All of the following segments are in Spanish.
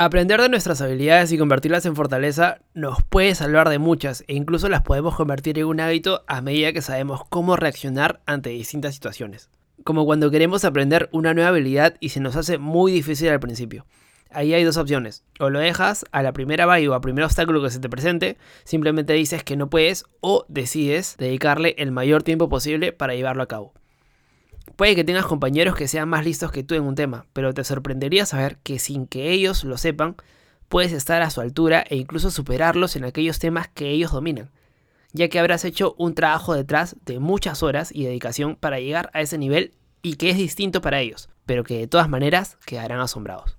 Aprender de nuestras habilidades y convertirlas en fortaleza nos puede salvar de muchas e incluso las podemos convertir en un hábito a medida que sabemos cómo reaccionar ante distintas situaciones. Como cuando queremos aprender una nueva habilidad y se nos hace muy difícil al principio. Ahí hay dos opciones. O lo dejas a la primera valle o al primer obstáculo que se te presente, simplemente dices que no puedes o decides dedicarle el mayor tiempo posible para llevarlo a cabo. Puede que tengas compañeros que sean más listos que tú en un tema, pero te sorprendería saber que sin que ellos lo sepan, puedes estar a su altura e incluso superarlos en aquellos temas que ellos dominan, ya que habrás hecho un trabajo detrás de muchas horas y dedicación para llegar a ese nivel y que es distinto para ellos, pero que de todas maneras quedarán asombrados.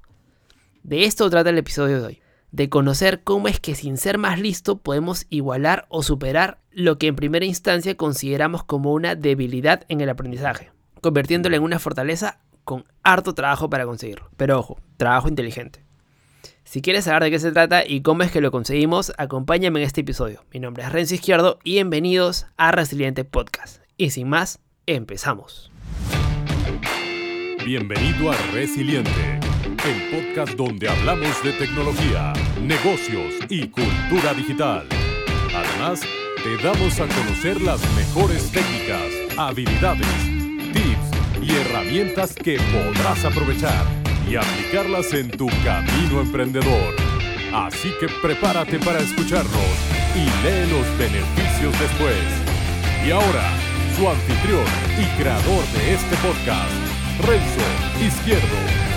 De esto trata el episodio de hoy, de conocer cómo es que sin ser más listo podemos igualar o superar lo que en primera instancia consideramos como una debilidad en el aprendizaje convirtiéndolo en una fortaleza con harto trabajo para conseguirlo. Pero ojo, trabajo inteligente. Si quieres saber de qué se trata y cómo es que lo conseguimos, acompáñame en este episodio. Mi nombre es Renzo Izquierdo y bienvenidos a Resiliente Podcast. Y sin más, empezamos. Bienvenido a Resiliente, el podcast donde hablamos de tecnología, negocios y cultura digital. Además, te damos a conocer las mejores técnicas, habilidades herramientas que podrás aprovechar y aplicarlas en tu camino emprendedor. Así que prepárate para escucharnos y lee los beneficios después. Y ahora, su anfitrión y creador de este podcast, Renzo Izquierdo.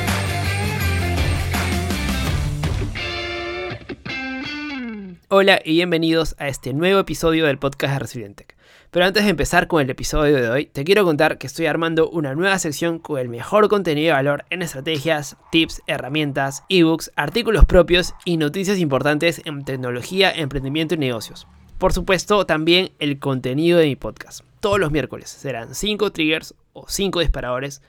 Hola y bienvenidos a este nuevo episodio del podcast de Resiliente. Pero antes de empezar con el episodio de hoy, te quiero contar que estoy armando una nueva sección con el mejor contenido de valor en estrategias, tips, herramientas, ebooks, artículos propios y noticias importantes en tecnología, emprendimiento y negocios. Por supuesto, también el contenido de mi podcast. Todos los miércoles serán 5 triggers o 5 disparadores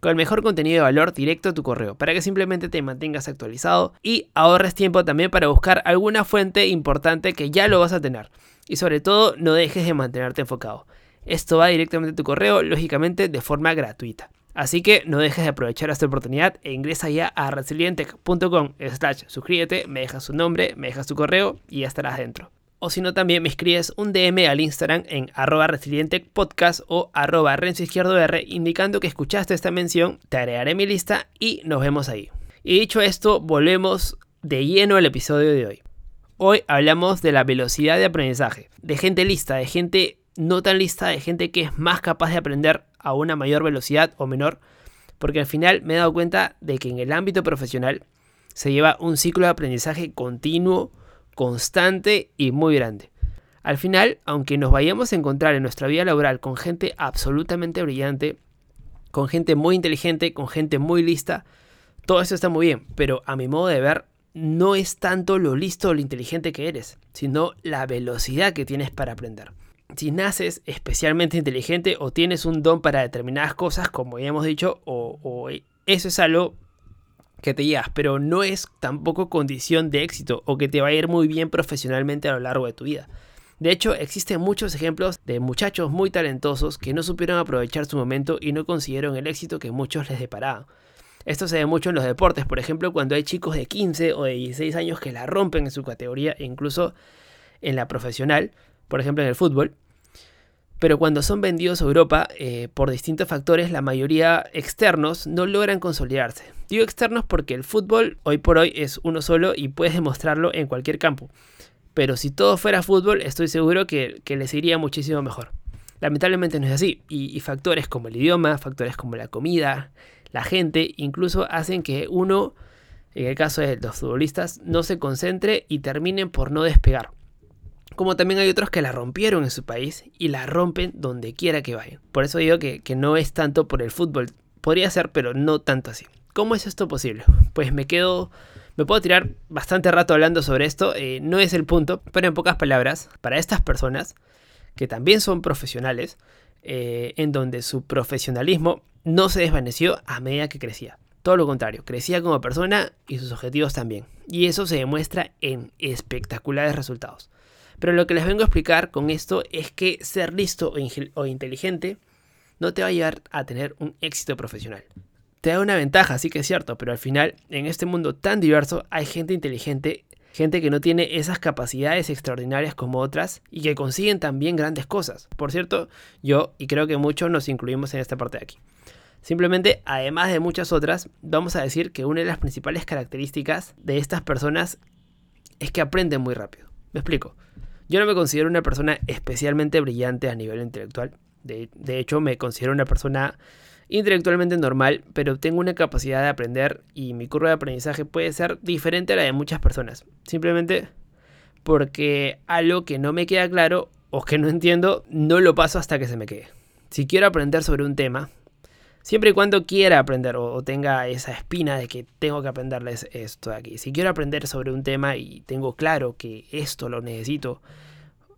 con el mejor contenido de valor directo a tu correo, para que simplemente te mantengas actualizado y ahorres tiempo también para buscar alguna fuente importante que ya lo vas a tener. Y sobre todo, no dejes de mantenerte enfocado. Esto va directamente a tu correo, lógicamente de forma gratuita. Así que no dejes de aprovechar esta oportunidad e ingresa ya a resilientec.com slash suscríbete, me dejas su nombre, me dejas tu correo y ya estarás dentro. O si no, también me escribes un DM al Instagram en arroba resilientepodcast o arroba renzo izquierdo R indicando que escuchaste esta mención, te agregaré mi lista y nos vemos ahí. Y dicho esto, volvemos de lleno al episodio de hoy. Hoy hablamos de la velocidad de aprendizaje, de gente lista, de gente no tan lista, de gente que es más capaz de aprender a una mayor velocidad o menor, porque al final me he dado cuenta de que en el ámbito profesional se lleva un ciclo de aprendizaje continuo, constante y muy grande. Al final, aunque nos vayamos a encontrar en nuestra vida laboral con gente absolutamente brillante, con gente muy inteligente, con gente muy lista, todo eso está muy bien, pero a mi modo de ver, no es tanto lo listo o lo inteligente que eres, sino la velocidad que tienes para aprender. Si naces especialmente inteligente o tienes un don para determinadas cosas, como ya hemos dicho, o, eso es algo que te llevas, pero no es tampoco condición de éxito o que te va a ir muy bien profesionalmente a lo largo de tu vida. De hecho, existen muchos ejemplos de muchachos muy talentosos que no supieron aprovechar su momento y no consiguieron el éxito que muchos les deparaban. Esto se ve mucho en los deportes, por ejemplo, cuando hay chicos de 15 o de 16 años que la rompen en su categoría e incluso en la profesional, por ejemplo en el fútbol. Pero cuando son vendidos a Europa, eh, por distintos factores, la mayoría externos no logran consolidarse. Digo externos porque el fútbol hoy por hoy es uno solo y puedes demostrarlo en cualquier campo. Pero si todo fuera fútbol, estoy seguro que, les iría muchísimo mejor. Lamentablemente no es así, y factores como el idioma, factores como la comida, la gente, incluso hacen que uno, en el caso de los futbolistas, no se concentre y terminen por no despegar. Como también hay otros que la rompieron en su país y la rompen donde quiera que vayan. Por eso digo que, no es tanto por el fútbol. Podría ser, pero no tanto así. ¿Cómo es esto posible? Pues me quedo me puedo tirar bastante rato hablando sobre esto, eh, no es el punto, pero en pocas palabras, para estas personas, que también son profesionales, eh, en donde su profesionalismo no se desvaneció a medida que crecía. Todo lo contrario, crecía como persona y sus objetivos también. Y eso se demuestra en espectaculares resultados. Pero lo que les vengo a explicar con esto es que ser listo o, inteligente no te va a llevar a tener un éxito profesional. te da una ventaja, sí que es cierto, pero al final, en este mundo tan diverso, hay gente inteligente, gente que no tiene esas capacidades extraordinarias como otras y que consiguen también grandes cosas. Por cierto, yo y creo que muchos nos incluimos en esta parte de aquí. Simplemente, además de muchas otras, vamos a decir que una de las principales características de estas personas es que aprenden muy rápido. Me explico. Yo no me considero una persona especialmente brillante a nivel intelectual. De, de hecho, me considero una persona intelectualmente normal, pero tengo una capacidad de aprender y mi curva de aprendizaje puede ser diferente a la de muchas personas. Simplemente porque algo que no me queda claro o que no entiendo, no lo paso hasta que se me quede. Si quiero aprender sobre un tema, siempre y cuando quiera aprender o, tenga esa espina de que tengo que aprenderles esto de aquí. Si quiero aprender sobre un tema y tengo claro que esto lo necesito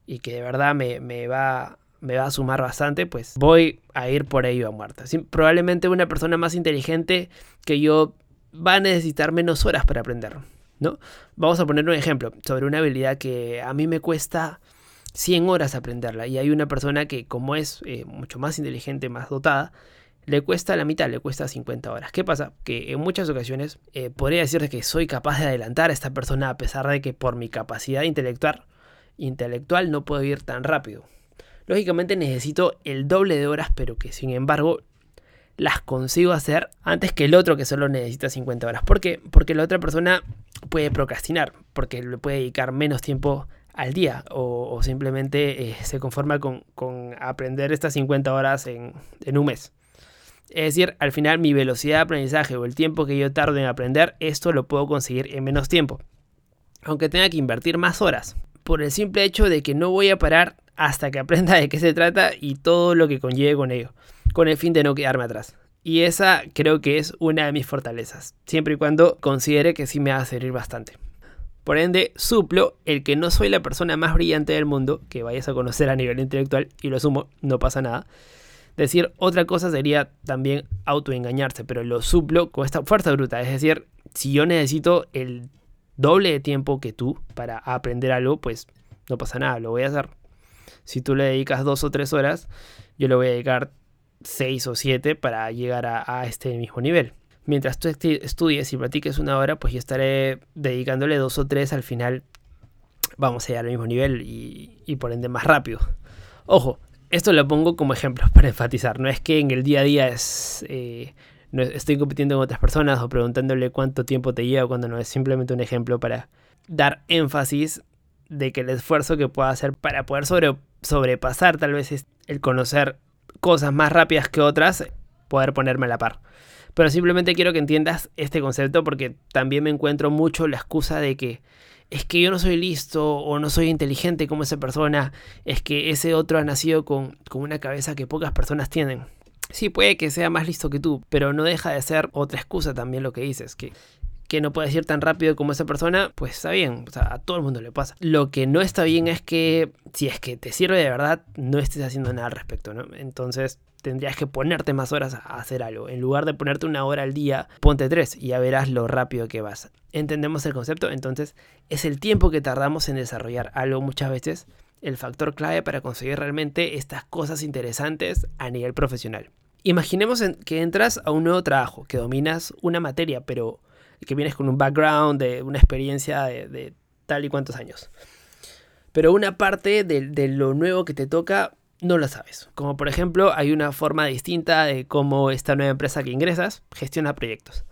y que de verdad me, me va me va a sumar bastante, pues voy a ir por ello a muerta. probablemente una persona más inteligente que yo va a necesitar menos horas para aprender, ¿no? Vamos a poner un ejemplo sobre una habilidad que a mí me cuesta 100 horas aprenderla y hay una persona que como es eh, mucho más inteligente, más dotada, le cuesta la mitad, le cuesta 50 horas. ¿Qué pasa? Que en muchas ocasiones eh, podría decir que soy capaz de adelantar a esta persona a pesar de que por mi capacidad intelectual, intelectual no puedo ir tan rápido. Lógicamente necesito el doble de horas, pero que sin embargo las consigo hacer antes que el otro que solo necesita 50 horas. ¿Por qué? Porque la otra persona puede procrastinar, porque le puede dedicar menos tiempo al día o, simplemente eh, se conforma con, aprender estas 50 horas en, en un mes. Es decir, al final mi velocidad de aprendizaje o el tiempo que yo tardo en aprender, esto lo puedo conseguir en menos tiempo. Aunque tenga que invertir más horas. Por el simple hecho de que no voy a parar hasta que aprenda de qué se trata y todo lo que conlleve con ello, con el fin de no quedarme atrás. Y esa creo que es una de mis fortalezas, siempre y cuando considere que sí me va a servir bastante. Por ende, suplo el que no soy la persona más brillante del mundo, que vayas a conocer a nivel intelectual, y lo asumo, no pasa nada. Decir otra cosa sería también autoengañarse, pero lo suplo con esta fuerza bruta. Es decir, si yo necesito el doble de tiempo que tú para aprender algo, pues no pasa nada, lo voy a hacer. Si tú le dedicas dos o tres horas, yo le voy a dedicar seis o siete para llegar a, este mismo nivel. Mientras tú estudies y practiques una hora, pues yo estaré dedicándole dos o tres al final. Vamos a llegar al mismo nivel y, por ende más rápido. Ojo, esto lo pongo como ejemplo para enfatizar. No es que en el día a día es, eh, no estoy compitiendo con otras personas o preguntándole cuánto tiempo te lleva cuando no es simplemente un ejemplo para dar énfasis de que el esfuerzo que pueda hacer para poder sobrepasar tal vez es el conocer cosas más rápidas que otras, poder ponerme a la par. Pero simplemente quiero que entiendas este concepto porque también me encuentro mucho la excusa de que es que yo no soy listo o no soy inteligente como esa persona, es que ese otro ha nacido con, con una cabeza que pocas personas tienen. Sí, puede que sea más listo que tú, pero no deja de ser otra excusa también lo que dices, que que no puedes ir tan rápido como esa persona, pues está bien, o sea, a todo el mundo le pasa. Lo que no está bien es que si es que te sirve de verdad, no estés haciendo nada al respecto, ¿no? Entonces tendrías que ponerte más horas a hacer algo. En lugar de ponerte una hora al día, ponte tres y ya verás lo rápido que vas. ¿Entendemos el concepto? Entonces es el tiempo que tardamos en desarrollar algo muchas veces el factor clave para conseguir realmente estas cosas interesantes a nivel profesional. Imaginemos que entras a un nuevo trabajo, que dominas una materia, pero que vienes con un background, de una experiencia de, tal y cuantos años. Pero una parte de, lo nuevo que te toca no lo sabes. Como por ejemplo, hay una forma distinta de cómo esta nueva empresa que ingresas gestiona proyectos.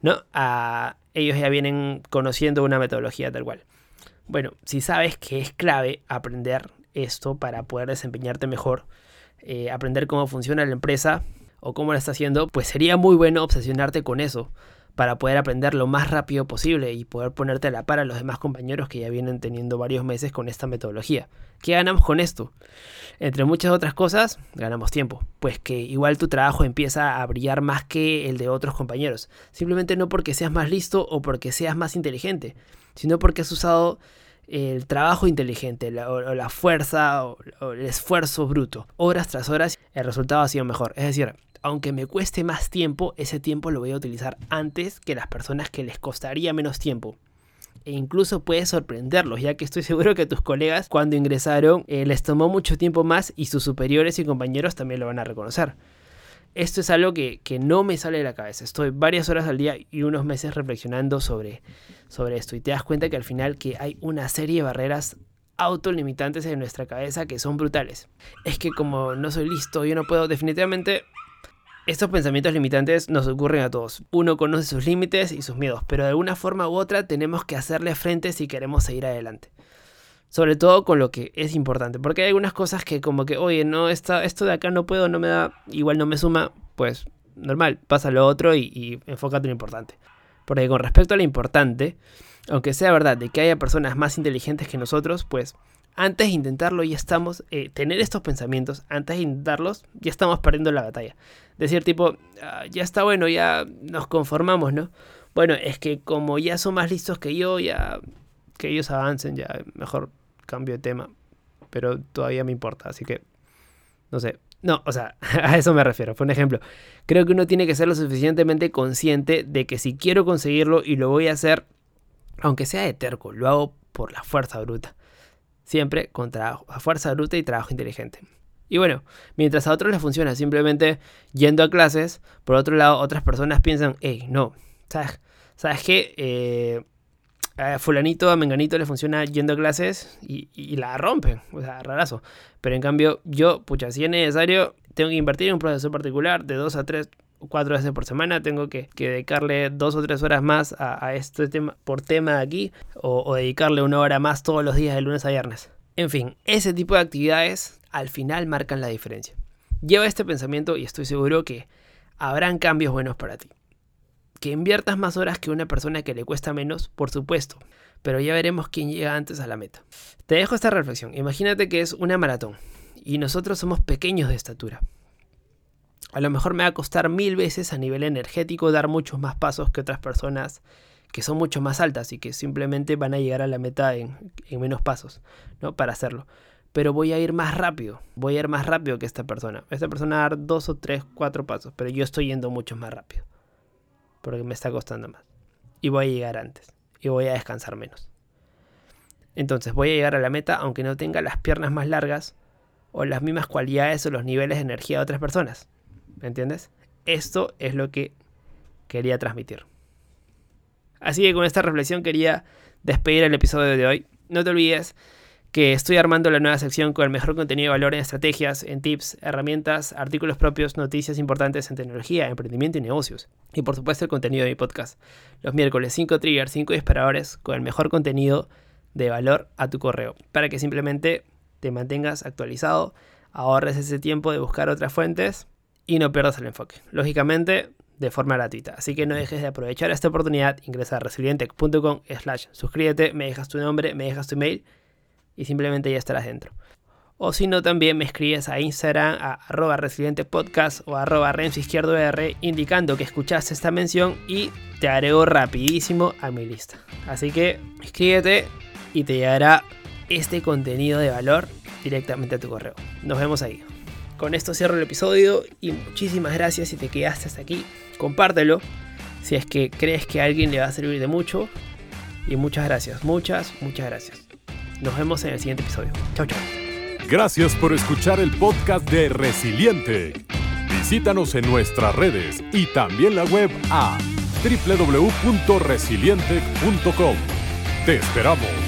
¿No? A, ellos ya vienen conociendo una metodología tal cual. Bueno, si sabes que es clave aprender esto para poder desempeñarte mejor, eh, aprender cómo funciona la empresa o cómo la está haciendo, pues sería muy bueno obsesionarte con eso para poder aprender lo más rápido posible y poder ponerte a la par a los demás compañeros que ya vienen teniendo varios meses con esta metodología. ¿Qué ganamos con esto? Entre muchas otras cosas, ganamos tiempo, pues que igual tu trabajo empieza a brillar más que el de otros compañeros. Simplemente no porque seas más listo o porque seas más inteligente, sino porque has usado el trabajo inteligente o la fuerza o el esfuerzo bruto. Horas tras horas, el resultado ha sido mejor. Es decir, aunque me cueste más tiempo, ese tiempo lo voy a utilizar antes que las personas que les costaría menos tiempo. E incluso puede sorprenderlos, ya que estoy seguro que tus colegas cuando ingresaron eh, les tomó mucho tiempo más y sus superiores y compañeros también lo van a reconocer. Esto es algo que, no me sale de la cabeza. Estoy varias horas al día y unos meses reflexionando sobre, sobre esto y te das cuenta que al final que hay una serie de barreras autolimitantes en nuestra cabeza que son brutales. Es que como no soy listo, yo no puedo, definitivamente estos pensamientos limitantes nos ocurren a todos. Uno conoce sus límites y sus miedos, pero de alguna forma u otra tenemos que hacerle frente si queremos seguir adelante. Sobre todo con lo que es importante, porque hay algunas cosas que como que, oye, no, está esto de acá no puedo, no me da, igual no me suma, pues normal, pasa lo otro y, y enfócate en lo importante. Porque con respecto a lo importante, aunque sea verdad de que haya personas más inteligentes que nosotros, pues antes de intentarlo ya estamos, eh, tener estos pensamientos, antes de intentarlos, ya estamos perdiendo la batalla. Decir tipo, ah, ya está bueno, ya nos conformamos, ¿no? Bueno, es que como ya son más listos que yo, ya que ellos avancen, ya mejor cambio de tema. Pero todavía me importa, así que, no sé. No, o sea, a eso me refiero, fue un ejemplo. Creo que uno tiene que ser lo suficientemente consciente de que si quiero conseguirlo y lo voy a hacer, aunque sea de terco, lo hago por la fuerza bruta. Siempre con trabajo, a fuerza bruta y trabajo inteligente. Y bueno, mientras a otros les funciona simplemente yendo a clases, por otro lado, otras personas piensan, hey, no, ¿sabes, ¿sabes qué? Eh, a fulanito, a menganito le funciona yendo a clases y, la rompen, o sea, rarazo. Pero en cambio, yo, pucha, si es necesario, tengo que invertir en un profesor particular de dos a tres cuatro veces por semana, tengo que, dedicarle dos o tres horas más a, este tema por tema de aquí, o, dedicarle una hora más todos los días de lunes a viernes. En fin, ese tipo de actividades al final marcan la diferencia. Lleva este pensamiento y estoy seguro que habrán cambios buenos para ti. Que inviertas más horas que una persona que le cuesta menos, por supuesto, pero ya veremos quién llega antes a la meta. Te dejo esta reflexión. Imagínate que es una maratón y nosotros somos pequeños de estatura. A lo mejor me va a costar mil veces a nivel energético dar muchos más pasos que otras personas que son mucho más altas y que simplemente van a llegar a la meta en, menos pasos, ¿no? Para hacerlo. Pero voy a ir más rápido, voy a ir más rápido que esta persona. Esta persona va a dar dos o tres, cuatro pasos, pero yo estoy yendo mucho más rápido. Porque me está costando más. Y voy a llegar antes. Y voy a descansar menos. Entonces voy a llegar a la meta aunque no tenga las piernas más largas o las mismas cualidades o los niveles de energía de otras personas. ¿Me entiendes? Esto es lo que quería transmitir. Así que con esta reflexión quería despedir el episodio de hoy. No te olvides que estoy armando la nueva sección con el mejor contenido de valor en estrategias, en tips, herramientas, artículos propios, noticias importantes en tecnología, emprendimiento y negocios. Y por supuesto el contenido de mi podcast. Los miércoles 5 triggers, 5 disparadores con el mejor contenido de valor a tu correo. Para que simplemente te mantengas actualizado, ahorres ese tiempo de buscar otras fuentes y no pierdas el enfoque. Lógicamente, de forma gratuita. Así que no dejes de aprovechar esta oportunidad. Ingresa a resilientec.com slash suscríbete, me dejas tu nombre, me dejas tu email y simplemente ya estarás dentro. O si no, también me escribes a Instagram a arroba resilientepodcast o arroba izquierdo R indicando que escuchaste esta mención y te agrego rapidísimo a mi lista. Así que escríbete y te llegará este contenido de valor directamente a tu correo. Nos vemos ahí. Con esto cierro el episodio y muchísimas gracias si te quedaste hasta aquí. Compártelo si es que crees que a alguien le va a servir de mucho. Y muchas gracias, muchas, muchas gracias. Nos vemos en el siguiente episodio. Chao, chao. Gracias por escuchar el podcast de Resiliente. Visítanos en nuestras redes y también la web a www.resiliente.com. Te esperamos.